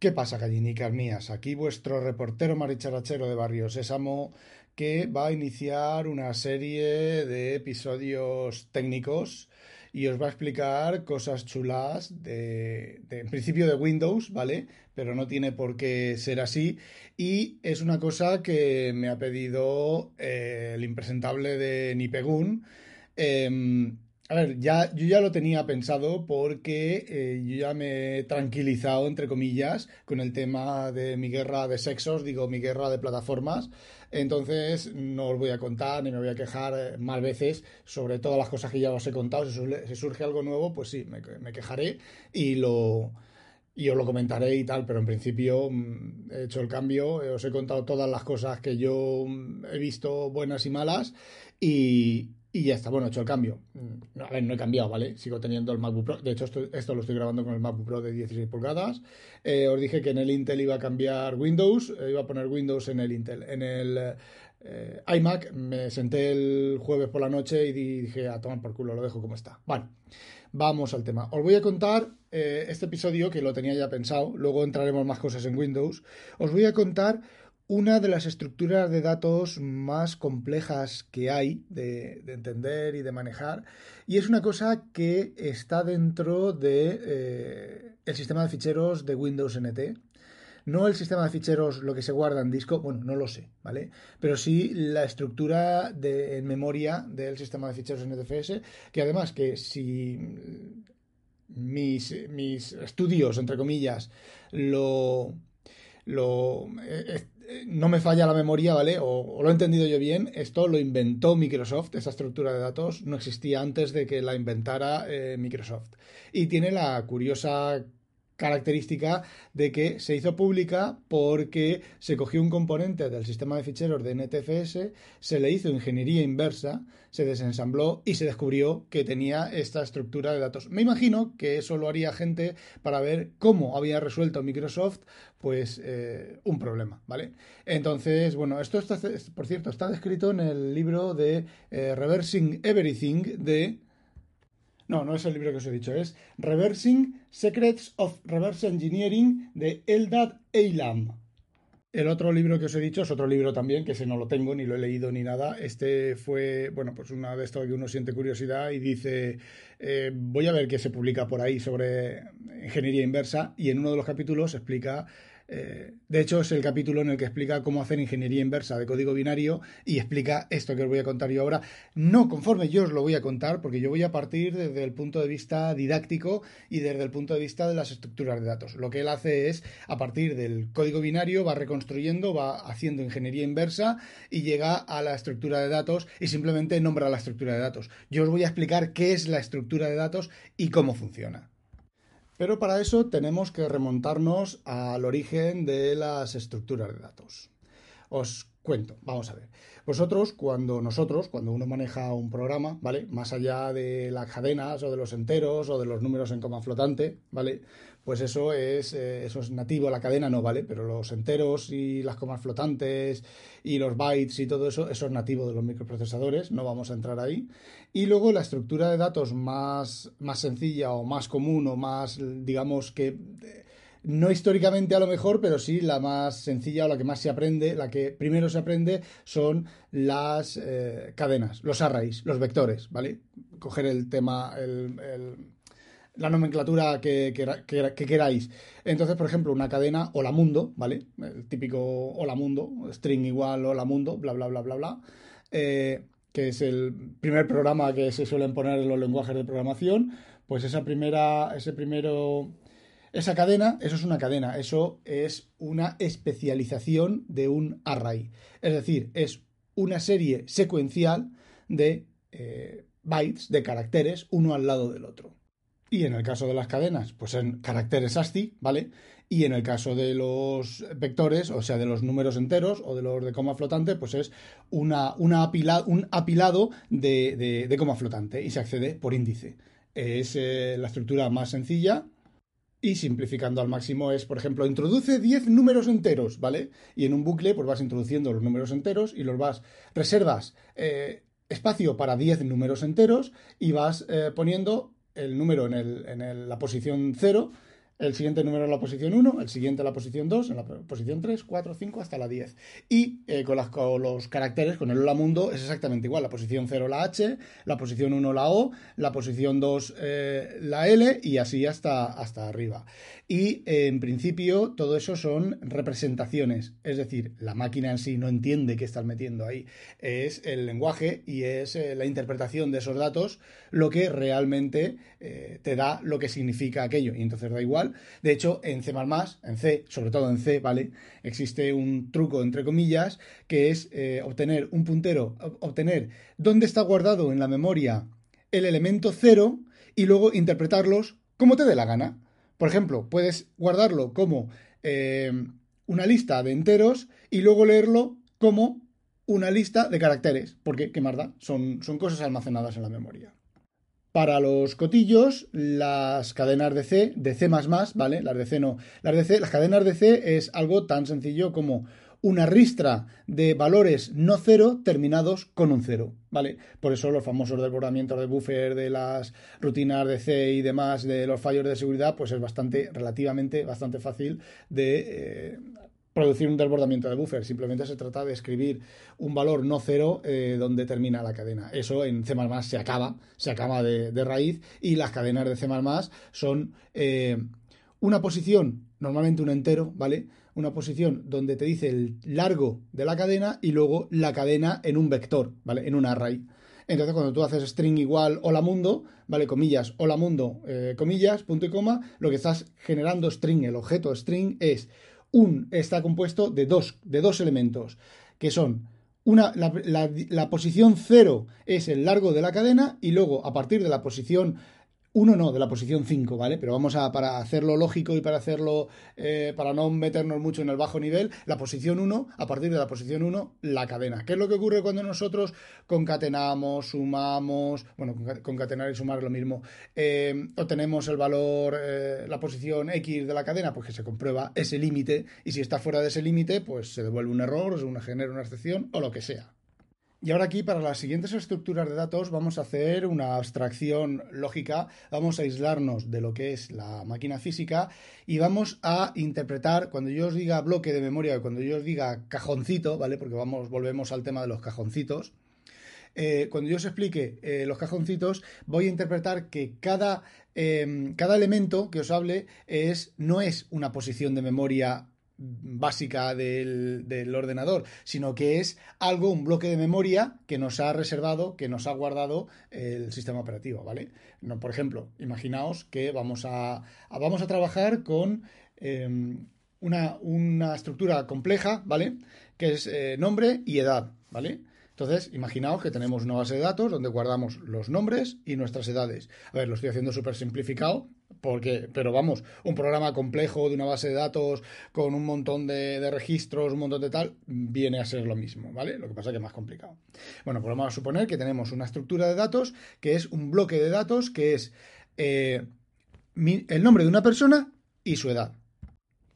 ¿Qué pasa, gallinicas mías? Aquí vuestro reportero maricharachero de Barrio Sésamo que va a iniciar una serie de episodios técnicos y os va a explicar cosas chulas de, en principio de Windows, ¿vale? Pero no tiene por qué ser así. Y es una cosa que me ha pedido eh, el impresentable de Nipegun. Em, a ver, ya, yo ya lo tenía pensado porque eh, yo ya me he tranquilizado, entre comillas, con el tema de mi guerra de sexos, digo, mi guerra de plataformas. Entonces, no os voy a contar ni me voy a quejar eh, más veces sobre todas las cosas que ya os he contado. Si, surge algo nuevo, pues sí, me, quejaré y lo, y os lo comentaré y tal, pero en principio mm, he hecho el cambio, os he contado todas las cosas que yo mm, he visto buenas y malas y, y ya está, bueno, he hecho el cambio. Mm, a ver, no he cambiado, ¿vale? Sigo teniendo el MacBook Pro. De hecho, esto, lo estoy grabando con el MacBook Pro de 16 pulgadas. Eh, os dije que en el Intel iba a cambiar Windows, eh, iba a poner Windows en el Intel. En el eh, iMac me senté el jueves por la noche y dije, a tomar por culo, lo dejo como está. Bueno, vamos al tema. Os voy a contar este episodio que lo tenía ya pensado, luego entraremos más cosas en Windows. Os voy a contar una de las estructuras de datos más complejas que hay de, entender y de manejar y es una cosa que está dentro de eh, sistema de ficheros de Windows NT. No el sistema de ficheros, lo que se guarda en disco, bueno, no lo sé, ¿vale? Pero sí la estructura de, en memoria del sistema de ficheros NTFS, que además que si mis, mis estudios, entre comillas, lo, lo eh, no me falla la memoria, ¿vale? O, lo he entendido yo bien, esto lo inventó Microsoft, esa estructura de datos no existía antes de que la inventara eh, Microsoft. Y tiene la curiosa característica de que se hizo pública porque se cogió un componente del sistema de ficheros de NTFS, se le hizo ingeniería inversa, se desensambló y se descubrió que tenía esta estructura de datos. Me imagino que eso lo haría gente para ver cómo había resuelto Microsoft pues eh, un problema, ¿vale? Entonces, bueno, esto está, por cierto, está descrito en el libro de eh, Reversing Everything de no, no es el libro que os he dicho, es Reversing Secrets of Reverse Engineering de Eldad Eilam. El otro libro que os he dicho es otro libro también, que ese no lo tengo, ni lo he leído ni nada. Este fue, bueno, pues una de estas que uno siente curiosidad y dice, eh, voy a ver qué se publica por ahí sobre ingeniería inversa y en uno de los capítulos explica eh, de hecho, es el capítulo en el que explica cómo hacer ingeniería inversa de código binario y explica esto que os voy a contar yo ahora. No conforme yo os lo voy a contar, porque yo voy a partir desde el punto de vista didáctico y desde el punto de vista de las estructuras de datos. Lo que él hace es, a partir del código binario, va reconstruyendo, va haciendo ingeniería inversa y llega a la estructura de datos y simplemente nombra la estructura de datos. Yo os voy a explicar qué es la estructura de datos y cómo funciona. Pero para eso tenemos que remontarnos al origen de las estructuras de datos. Os cuento, vamos a ver. Vosotros, cuando nosotros, cuando uno maneja un programa, ¿vale? Más allá de las cadenas o de los enteros o de los números en coma flotante, ¿vale? Pues eso es, eh, eso es nativo, la cadena no, ¿vale? Pero los enteros y las comas flotantes y los bytes y todo eso, eso es nativo de los microprocesadores, no vamos a entrar ahí. Y luego la estructura de datos más, más sencilla o más común o más, digamos que no históricamente a lo mejor, pero sí la más sencilla o la que más se aprende, la que primero se aprende son las eh, cadenas, los arrays, los vectores, ¿vale? Coger el tema, la nomenclatura que, queráis. Entonces, por ejemplo, una cadena hola mundo, ¿vale? El típico hola mundo, string igual hola mundo, bla, bla, bla, bla, bla. Eh, que es el primer programa que se suelen poner en los lenguajes de programación, pues esa primera, ese primero esa cadena, eso es una cadena, eso es una especialización de un array. Es decir, es una serie secuencial de eh, bytes, de caracteres, uno al lado del otro. Y en el caso de las cadenas, pues en caracteres ASCII, ¿vale? Y en el caso de los vectores, o sea, de los números enteros o de los de coma flotante, pues es una, una un apilado de, coma flotante y se accede por índice. Es eh, la estructura más sencilla, y simplificando al máximo es, por ejemplo, introduce 10 números enteros, ¿vale? Y en un bucle pues vas introduciendo los números enteros y los vas, reservas eh, espacio para 10 números enteros y vas eh, poniendo el número en, el, en la posición 0 el siguiente número en la posición 1, el siguiente en la posición 2, en la posición 3, 4, 5 hasta la 10. Y eh, con, las, con, los caracteres, con el hola mundo, es exactamente igual. La posición 0 la H, la posición 1 la O, la posición 2 eh, la L y así hasta, hasta arriba. Y eh, en principio todo eso son representaciones, es decir, la máquina en sí no entiende qué estás metiendo ahí. Es el lenguaje y es la interpretación de esos datos lo que realmente te da lo que significa aquello. Y entonces da igual de hecho, en C, en C, sobre todo en C, ¿vale? Existe un truco, entre comillas, que es eh, obtener un puntero, obtener dónde está guardado en la memoria el elemento 0 y luego interpretarlos como te dé la gana. Por ejemplo, puedes guardarlo como eh, una lista de enteros y luego leerlo como una lista de caracteres, porque, ¿qué más da? Son, son cosas almacenadas en la memoria. Para los cotillos, las cadenas de C, de C++, ¿vale? Las de C no. Las de C, las cadenas de C es algo tan sencillo como una ristra de valores no cero terminados con un cero, ¿vale? Por eso los famosos desbordamientos de buffer, de las rutinas de C y demás, de los fallos de seguridad, pues es bastante, relativamente, bastante fácil de eh, producir un desbordamiento de buffer. Simplemente se trata de escribir un valor no cero eh, donde termina la cadena. Eso en C se acaba, se acaba de, raíz y las cadenas de C son eh, una posición, normalmente un entero, ¿vale? Una posición donde te dice el largo de la cadena y luego la cadena en un vector, ¿vale? En un array. Entonces, cuando tú haces string igual hola mundo, ¿vale? Comillas, hola mundo, eh, comillas, punto y coma, lo que estás generando string, el objeto string es un está compuesto de dos, de dos elementos, que son una, la, la posición 0 es el largo de la cadena y luego a partir de la posición 1 no, de la posición 5, ¿vale? Pero vamos a, para hacerlo lógico y para hacerlo, eh, para no meternos mucho en el bajo nivel, la posición 1, a partir de la posición 1, la cadena. ¿Qué es lo que ocurre cuando nosotros concatenamos, sumamos, bueno, concatenar y sumar es lo mismo, eh, obtenemos el valor, eh, la posición X de la cadena? Pues que se comprueba ese límite y si está fuera de ese límite, pues se devuelve un error, se genera una excepción o lo que sea. Y ahora aquí para las siguientes estructuras de datos vamos a hacer una abstracción lógica, vamos a aislarnos de lo que es la máquina física y vamos a interpretar, cuando yo os diga bloque de memoria, cuando yo os diga cajoncito, ¿vale? Porque vamos, volvemos al tema de los cajoncitos. Eh, cuando yo os explique eh, los cajoncitos, voy a interpretar que cada, eh, cada elemento que os hable es, no es una posición de memoria básica del, ordenador, sino que es algo, un bloque de memoria que nos ha reservado, que nos ha guardado el sistema operativo, ¿vale? No, por ejemplo, imaginaos que vamos a, vamos a trabajar con em, una, estructura compleja, ¿vale? Que es eh, nombre y edad, ¿vale? Entonces, imaginaos que tenemos una base de datos donde guardamos los nombres y nuestras edades. A ver, lo estoy haciendo súper simplificado, porque, pero vamos, un programa complejo de una base de datos con un montón de, registros, un montón de tal, viene a ser lo mismo, ¿vale? Lo que pasa es que es más complicado. Bueno, pues vamos a suponer que tenemos una estructura de datos que es un bloque de datos que es eh, el nombre de una persona y su edad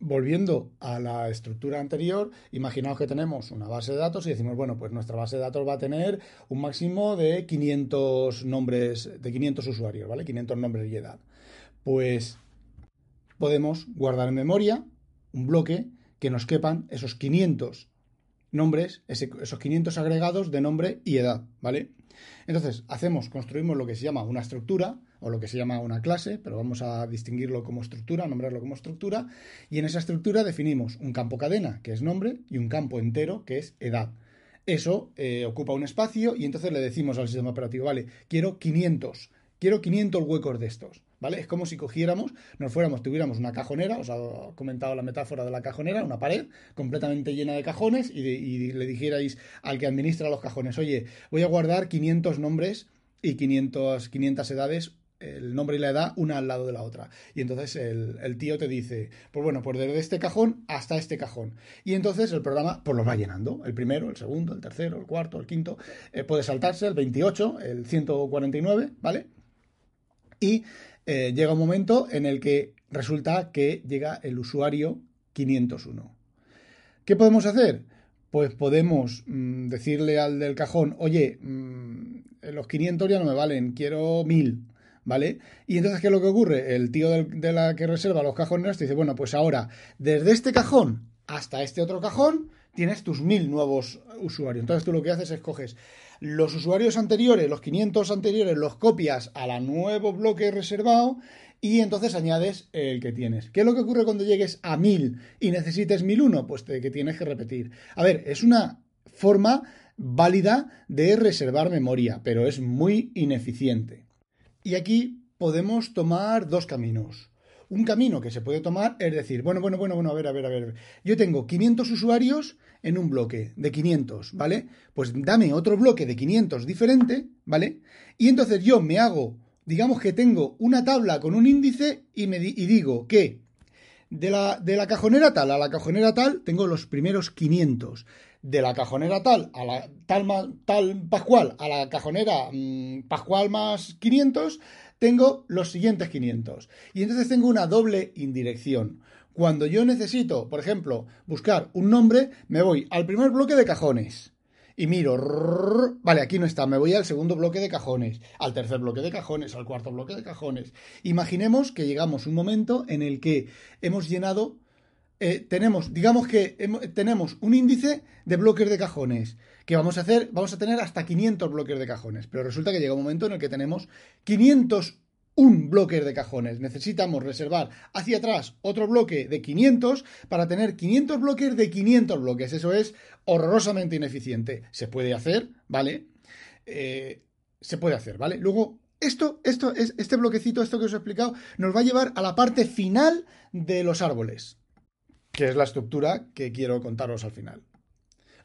volviendo a la estructura anterior, imaginaos que tenemos una base de datos y decimos, bueno, pues nuestra base de datos va a tener un máximo de 500 nombres, de 500 usuarios, ¿vale? 500 nombres y edad. Pues podemos guardar en memoria un bloque que nos quepan esos 500 nombres, esos 500 agregados de nombre y edad, ¿vale? Entonces, hacemos, construimos lo que se llama una estructura, o lo que se llama una clase, pero vamos a distinguirlo como estructura, nombrarlo como estructura, y en esa estructura definimos un campo cadena, que es nombre, y un campo entero, que es edad. Eso eh, ocupa un espacio y entonces le decimos al sistema operativo, vale, quiero 500, quiero 500 huecos de estos. ¿Vale? Es como si cogiéramos, nos fuéramos, tuviéramos una cajonera, os he comentado la metáfora de la cajonera, una pared completamente llena de cajones y, le dijerais al que administra los cajones, oye, voy a guardar 500 nombres y 500, 500 edades el nombre y la edad una al lado de la otra. Y entonces el, tío te dice, pues bueno, pues desde este cajón hasta este cajón. Y entonces el programa pues lo va llenando. El primero, el segundo, el tercero, el cuarto, el quinto. Eh, puede saltarse el 28, el 149, ¿vale? Y eh, llega un momento en el que resulta que llega el usuario 501. ¿Qué podemos hacer? Pues podemos mm, decirle al del cajón, oye, mm, los 500 ya no me valen, quiero 1000. ¿Vale? Y entonces, ¿qué es lo que ocurre? El tío de la que reserva los cajones te dice, bueno, pues ahora, desde este cajón hasta este otro cajón, tienes tus mil nuevos usuarios. Entonces tú lo que haces es coges los usuarios anteriores, los 500 anteriores, los copias a la nuevo bloque reservado y entonces añades el que tienes. ¿Qué es lo que ocurre cuando llegues a 1000 y necesites 1001? Pues que tienes que repetir. A ver, es una forma válida de reservar memoria, pero es muy ineficiente. Y aquí podemos tomar dos caminos. Un camino que se puede tomar es decir, bueno, bueno, bueno, bueno, a ver, a ver, a ver. Yo tengo 500 usuarios en un bloque de 500, ¿vale? Pues dame otro bloque de 500 diferente, ¿vale? Y entonces yo me hago, digamos que tengo una tabla con un índice y, me y digo que de la, de la cajonera tal a la cajonera tal tengo los primeros 500 de la cajonera tal a la tal, tal Pascual a la cajonera mm, Pascual más 500, tengo los siguientes 500. Y entonces tengo una doble indirección. Cuando yo necesito, por ejemplo, buscar un nombre, me voy al primer bloque de cajones y miro, vale, aquí no está, me voy al segundo bloque de cajones, al tercer bloque de cajones, al cuarto bloque de cajones. Imaginemos que llegamos a un momento en el que hemos llenado eh, tenemos, digamos que tenemos un índice de bloques de cajones que vamos a hacer, vamos a tener hasta 500 bloques de cajones, pero resulta que llega un momento en el que tenemos 501 bloques de cajones. Necesitamos reservar hacia atrás otro bloque de 500 para tener 500 bloques de 500 bloques. Eso es horrorosamente ineficiente. Se puede hacer, ¿vale? Eh, se puede hacer, ¿vale? Luego, esto, esto, este bloquecito, esto que os he explicado, nos va a llevar a la parte final de los árboles que es la estructura que quiero contaros al final.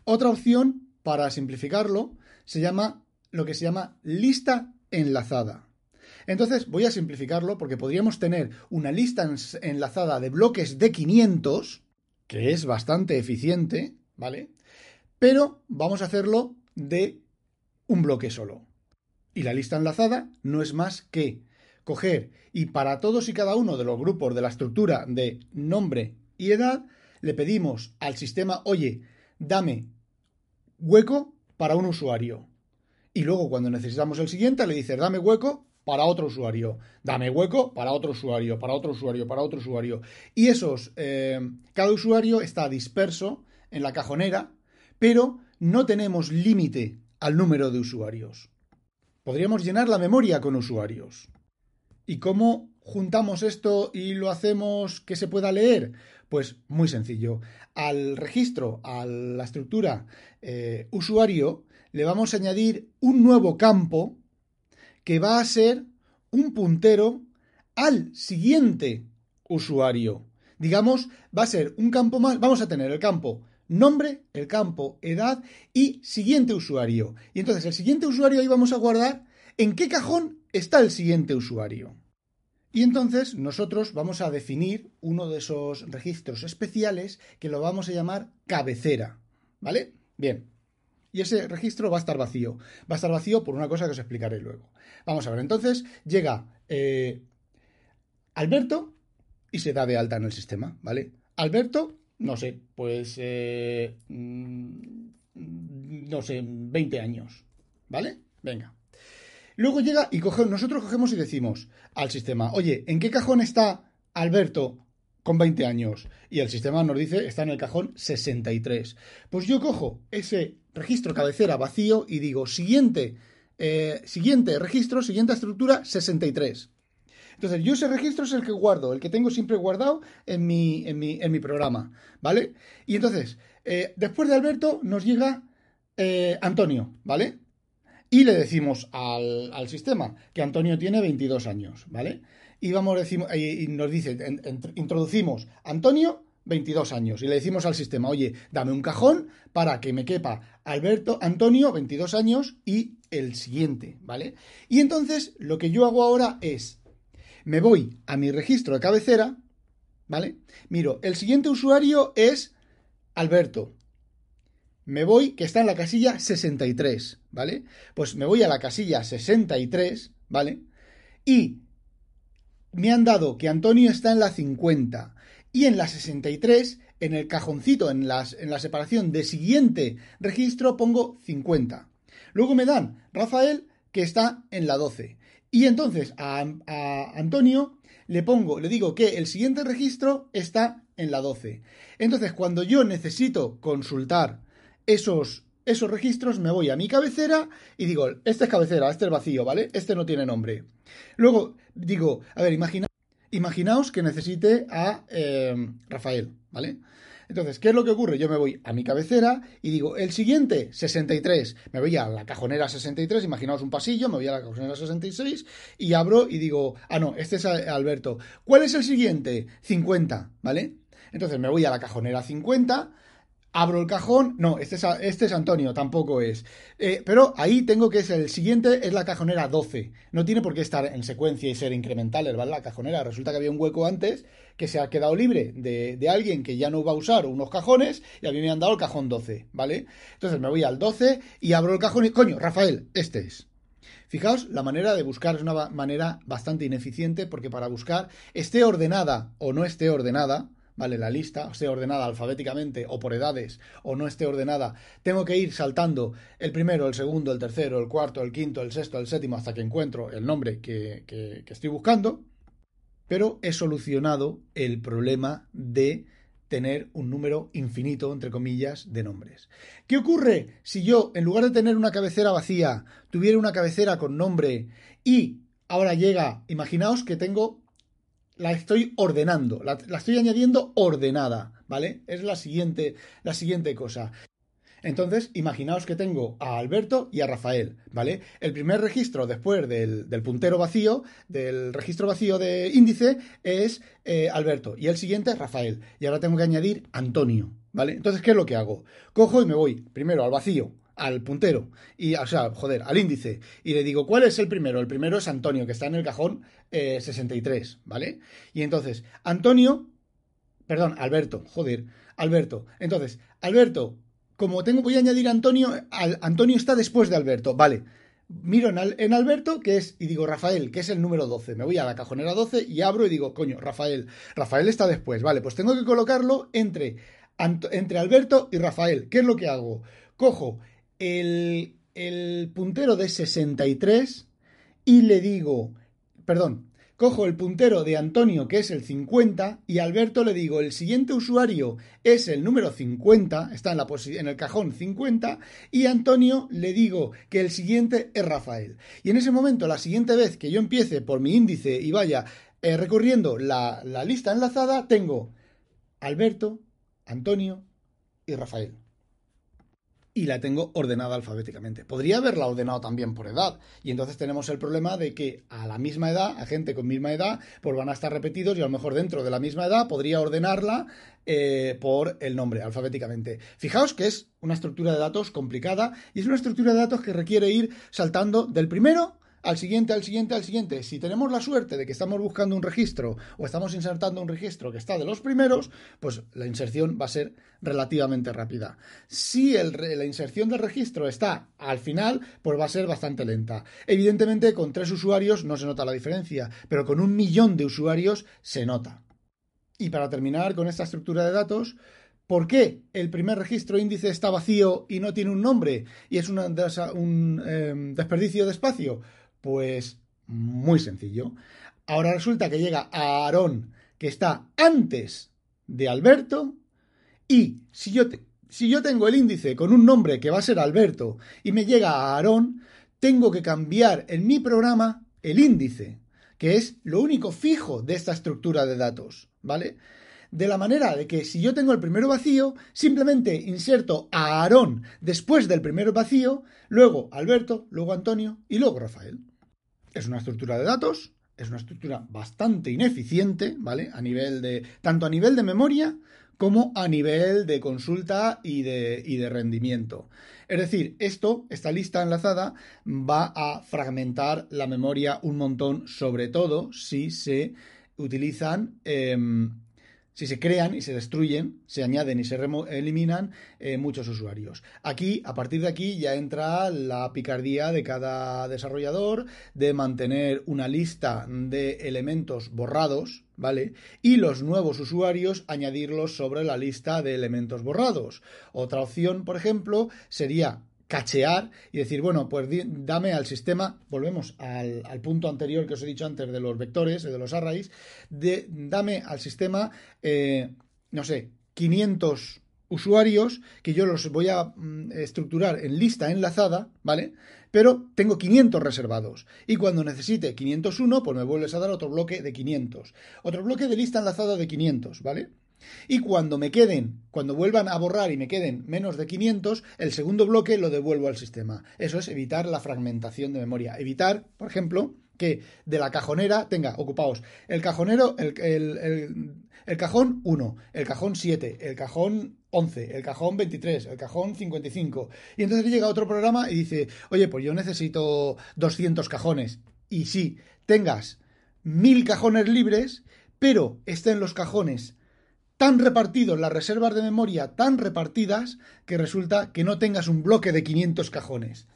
Otra opción, para simplificarlo, se llama lo que se llama lista enlazada. Entonces voy a simplificarlo porque podríamos tener una lista enlazada de bloques de 500, que es bastante eficiente, ¿vale? Pero vamos a hacerlo de un bloque solo. Y la lista enlazada no es más que coger y para todos y cada uno de los grupos de la estructura de nombre y edad, le pedimos al sistema, oye, dame hueco para un usuario. Y luego cuando necesitamos el siguiente, le dices, dame hueco para otro usuario, dame hueco para otro usuario, para otro usuario, para otro usuario. Y esos, eh, cada usuario está disperso en la cajonera, pero no tenemos límite al número de usuarios. Podríamos llenar la memoria con usuarios. ¿Y cómo juntamos esto y lo hacemos que se pueda leer? Pues muy sencillo. Al registro, a la estructura eh, usuario, le vamos a añadir un nuevo campo que va a ser un puntero al siguiente usuario. Digamos, va a ser un campo más, vamos a tener el campo nombre, el campo edad y siguiente usuario. Y entonces el siguiente usuario ahí vamos a guardar en qué cajón está el siguiente usuario. Y entonces nosotros vamos a definir uno de esos registros especiales que lo vamos a llamar cabecera. ¿Vale? Bien. Y ese registro va a estar vacío. Va a estar vacío por una cosa que os explicaré luego. Vamos a ver, entonces llega eh, Alberto y se da de alta en el sistema, ¿vale? Alberto, no sé, pues, eh, mm, no sé, 20 años, ¿vale? Venga. Luego llega y nosotros cogemos y decimos al sistema, oye, ¿en qué cajón está Alberto con 20 años? Y el sistema nos dice, está en el cajón 63. Pues yo cojo ese registro cabecera vacío y digo, siguiente, eh, siguiente registro, siguiente estructura, 63. Entonces, yo ese registro es el que guardo, el que tengo siempre guardado en mi, en mi, programa, ¿vale? Y entonces, eh, después de Alberto nos llega eh, Antonio, ¿vale? y le decimos al, sistema que Antonio tiene 22 años, ¿vale? Y, vamos, decimos, y nos dice, introducimos Antonio, 22 años, y le decimos al sistema, oye, dame un cajón para que me quepa Alberto, Antonio, 22 años, y el siguiente, ¿vale? Y entonces lo que yo hago ahora es, me voy a mi registro de cabecera, ¿vale? Miro, el siguiente usuario es Alberto, me voy, que está en la casilla 63, ¿vale? Pues me voy a la casilla 63, ¿vale? Y me han dado que Antonio está en la 50 y en la 63, en el cajoncito, en, las, en la separación de siguiente registro, pongo 50. Luego me dan Rafael, que está en la 12. Y entonces a, a Antonio le pongo, le digo que el siguiente registro está en la 12. Entonces, cuando yo necesito consultar esos, esos registros, me voy a mi cabecera y digo, este es cabecera, este es vacío, ¿vale? Este no tiene nombre. Luego digo, a ver, imagina, imaginaos que necesite a eh, Rafael, ¿vale? Entonces, ¿qué es lo que ocurre? Yo me voy a mi cabecera y digo, el siguiente, 63. Me voy a la cajonera 63, imaginaos un pasillo, me voy a la cajonera 66 y abro y digo, ah, no, este es Alberto. ¿Cuál es el siguiente? 50, ¿vale? Entonces me voy a la cajonera 50, abro el cajón, no, este es, este es Antonio, tampoco es. Eh, pero ahí tengo que es el siguiente, es la cajonera 12. No tiene por qué estar en secuencia y ser incremental, ¿vale? La cajonera. Resulta que había un hueco antes que se ha quedado libre de, de, alguien que ya no va a usar unos cajones y a mí me han dado el cajón 12, ¿vale? Entonces me voy al 12 y abro el cajón y, coño, Rafael, este es. Fijaos, la manera de buscar es una manera bastante ineficiente porque para buscar esté ordenada o no esté ordenada, ¿vale? La lista, esté ordenada alfabéticamente o por edades o no esté ordenada, tengo que ir saltando el primero, el segundo, el tercero, el cuarto, el quinto, el sexto, el séptimo, hasta que encuentro el nombre que, que, que estoy buscando, pero he solucionado el problema de tener un número infinito, entre comillas, de nombres. ¿Qué ocurre si yo, en lugar de tener una cabecera vacía, tuviera una cabecera con nombre y ahora llega, imaginaos que tengo la estoy ordenando, la, estoy añadiendo ordenada, ¿vale? Es la siguiente, la siguiente cosa. Entonces, imaginaos que tengo a Alberto y a Rafael, ¿vale? El primer registro después del, puntero vacío, del registro vacío de índice, es eh, Alberto y el siguiente es Rafael. Y ahora tengo que añadir Antonio, ¿vale? Entonces, ¿qué es lo que hago? Cojo y me voy primero al vacío, al puntero, y, o sea, joder, al índice, y le digo, ¿cuál es el primero? El primero es Antonio, que está en el cajón 63, eh, ¿vale? Y entonces, Antonio, perdón, Alberto, joder, Alberto. Entonces, Alberto, como tengo, voy a añadir Antonio, Antonio está después de Alberto, vale. Miro en, Alberto, que es, y digo Rafael, que es el número 12. Me voy a la cajonera 12 y abro y digo, coño, Rafael. Rafael está después, vale, pues tengo que colocarlo entre, entre Alberto y Rafael. ¿Qué es lo que hago? Cojo el, puntero de 63 y le digo, perdón, cojo el puntero de Antonio, que es el 50, y Alberto le digo, el siguiente usuario es el número 50, está en, la en el cajón 50, y Antonio le digo que el siguiente es Rafael. Y en ese momento, la siguiente vez que yo empiece por mi índice y vaya eh, recorriendo la, la lista enlazada, tengo Alberto, Antonio y Rafael y la tengo ordenada alfabéticamente. Podría haberla ordenado también por edad. Y entonces tenemos el problema de que a la misma edad, a gente con misma edad, pues van a estar repetidos y a lo mejor dentro de la misma edad podría ordenarla eh, por el nombre alfabéticamente. Fijaos que es una estructura de datos complicada y es una estructura de datos que requiere ir saltando del primero al siguiente, al siguiente, al siguiente. Si tenemos la suerte de que estamos buscando un registro o estamos insertando un registro que está de los primeros, pues la inserción va a ser relativamente rápida. Si la inserción del registro está al final, pues va a ser bastante lenta. Evidentemente, con tres usuarios no se nota la diferencia, pero con un millón de usuarios se nota. Y para terminar con esta estructura de datos, ¿Por qué el primer registro índice está vacío y no tiene un nombre y es un em, desperdicio de espacio? Pues muy sencillo. Ahora resulta que llega a Aarón, que está antes de Alberto, y si yo, si yo tengo el índice con un nombre que va a ser Alberto y me llega a Aarón, tengo que cambiar en mi programa el índice, que es lo único fijo de esta estructura de datos, ¿vale? De la manera de que si yo tengo el primero vacío, simplemente inserto a Aarón después del primero vacío, luego Alberto, luego Antonio y luego Rafael. Es una estructura de datos, es una estructura bastante ineficiente, ¿vale? A nivel de. tanto a nivel de memoria como a nivel de consulta y de, y de rendimiento. Es decir, esto, esta lista enlazada, va a fragmentar la memoria un montón, sobre todo si se utilizan em, si se crean y se destruyen, se añaden y se eliminan eh, muchos usuarios. Aquí, a partir de aquí, ya entra la picardía de cada desarrollador de mantener una lista de elementos borrados, ¿vale? Y los nuevos usuarios añadirlos sobre la lista de elementos borrados. Otra opción, por ejemplo, sería cachear y decir, bueno, pues dame al sistema, volvemos al, punto anterior que os he dicho antes de los vectores, de los arrays, de, dame al sistema, eh, no sé, 500 usuarios que yo los voy a mm, estructurar en lista enlazada, ¿vale? Pero tengo 500 reservados. Y cuando necesite 501, pues me vuelves a dar otro bloque de 500. Otro bloque de lista enlazada de 500, ¿vale? Y cuando me queden, cuando vuelvan a borrar y me queden menos de 500, el segundo bloque lo devuelvo al sistema. Eso es evitar la fragmentación de memoria. Evitar, por ejemplo, que de la cajonera tenga ocupados el cajonero, el, el cajón 1, el cajón 7, el cajón 11, el cajón 23, el cajón 55. Y entonces llega otro programa y dice, oye, pues yo necesito 200 cajones. Y sí, tengas mil cajones libres, pero estén los cajones tan repartidos, las reservas de memoria tan repartidas, que resulta que no tengas un bloque de 500 cajones.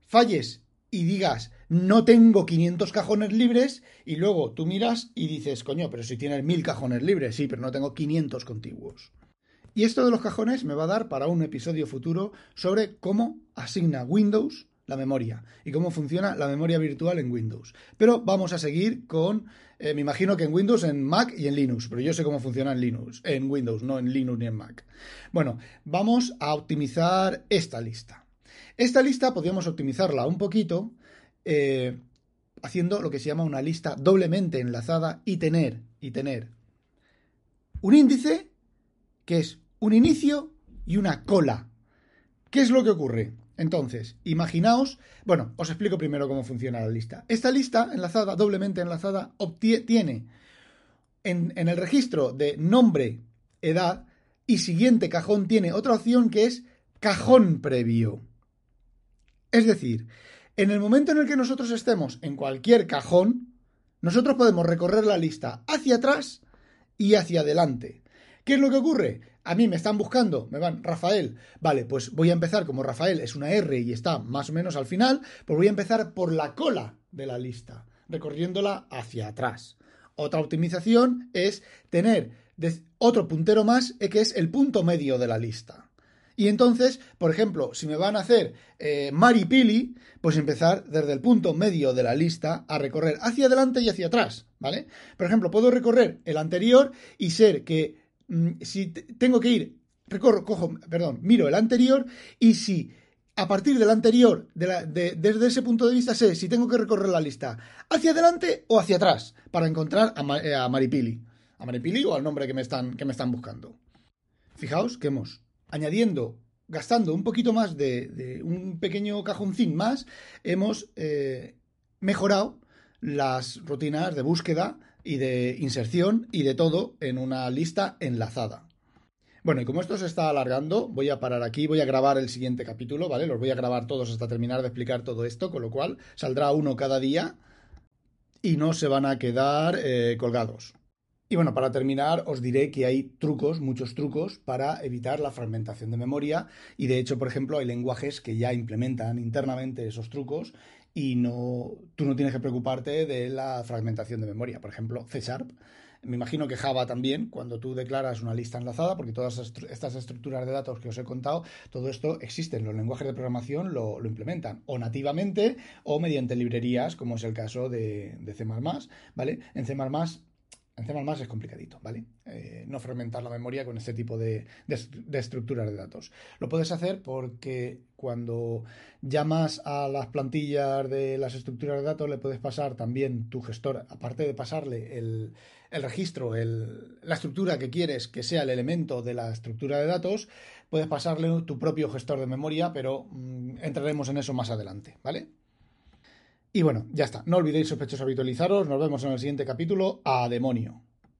Falles y digas, no tengo 500 cajones libres, y luego tú miras y dices, coño, pero si tienes 1000 cajones libres, sí, pero no tengo 500 contiguos. Y esto de los cajones me va a dar para un episodio futuro sobre cómo asigna Windows la memoria y cómo funciona la memoria virtual en Windows. Pero vamos a seguir con, eh, me imagino que en Windows, en Mac y en Linux, pero yo sé cómo funciona en Linux, en Windows, no en Linux ni en Mac. Bueno, vamos a optimizar esta lista. Esta lista podríamos optimizarla un poquito eh, haciendo lo que se llama una lista doblemente enlazada y tener, y tener un índice que es un inicio y una cola. ¿Qué es lo que ocurre? Entonces, imaginaos, bueno, os explico primero cómo funciona la lista. Esta lista enlazada, doblemente enlazada, obtiene en, en el registro de nombre, edad y siguiente cajón tiene otra opción que es cajón previo. Es decir, en el momento en el que nosotros estemos en cualquier cajón, nosotros podemos recorrer la lista hacia atrás y hacia adelante. ¿Qué es lo que ocurre? A mí me están buscando, me van, Rafael. Vale, pues voy a empezar como Rafael es una R y está más o menos al final, pues voy a empezar por la cola de la lista, recorriéndola hacia atrás. Otra optimización es tener otro puntero más, eh, que es el punto medio de la lista. Y entonces, por ejemplo, si me van a hacer eh, Maripili, pues empezar desde el punto medio de la lista a recorrer hacia adelante y hacia atrás, ¿vale? Por ejemplo, puedo recorrer el anterior y ser que si tengo que ir, recorro, cojo, perdón, miro el anterior y si a partir del anterior, desde ese punto de vista, sé si tengo que recorrer la lista hacia adelante o hacia atrás para encontrar a, eh, a Maripili. A Maripili o al nombre que me están, que me están buscando. Fijaos que hemos, añadiendo, gastando un poquito más de, un pequeño cajoncín más, hemos eh, mejorado las rutinas de búsqueda y de inserción y de todo en una lista enlazada. Bueno, y como esto se está alargando, voy a parar aquí, voy a grabar el siguiente capítulo, ¿vale? Los voy a grabar todos hasta terminar de explicar todo esto, con lo cual saldrá uno cada día y no se van a quedar eh, colgados. Y bueno, para terminar, os diré que hay trucos, muchos trucos, para evitar la fragmentación de memoria. Y de hecho, por ejemplo, hay lenguajes que ya implementan internamente esos trucos y no, tú no tienes que preocuparte de la fragmentación de memoria. Por ejemplo, C Sharp. Me imagino que Java también, cuando tú declaras una lista enlazada, porque todas estas estructuras de datos que os he contado, todo esto existe, los lenguajes de programación lo, implementan, o nativamente o mediante librerías, como es el caso de, de C++, ¿vale? En C++ en C++ es complicadito, ¿vale? Eh, no fragmentar la memoria con este tipo de, estructuras de datos. Lo puedes hacer porque cuando llamas a las plantillas de las estructuras de datos le puedes pasar también tu gestor, aparte de pasarle el, registro, la estructura que quieres que sea el elemento de la estructura de datos, puedes pasarle tu propio gestor de memoria, pero mm, entraremos en eso más adelante, ¿vale? Y bueno, ya está. No olvidéis sospechosos habitualizaros. Nos vemos en el siguiente capítulo. A demonio.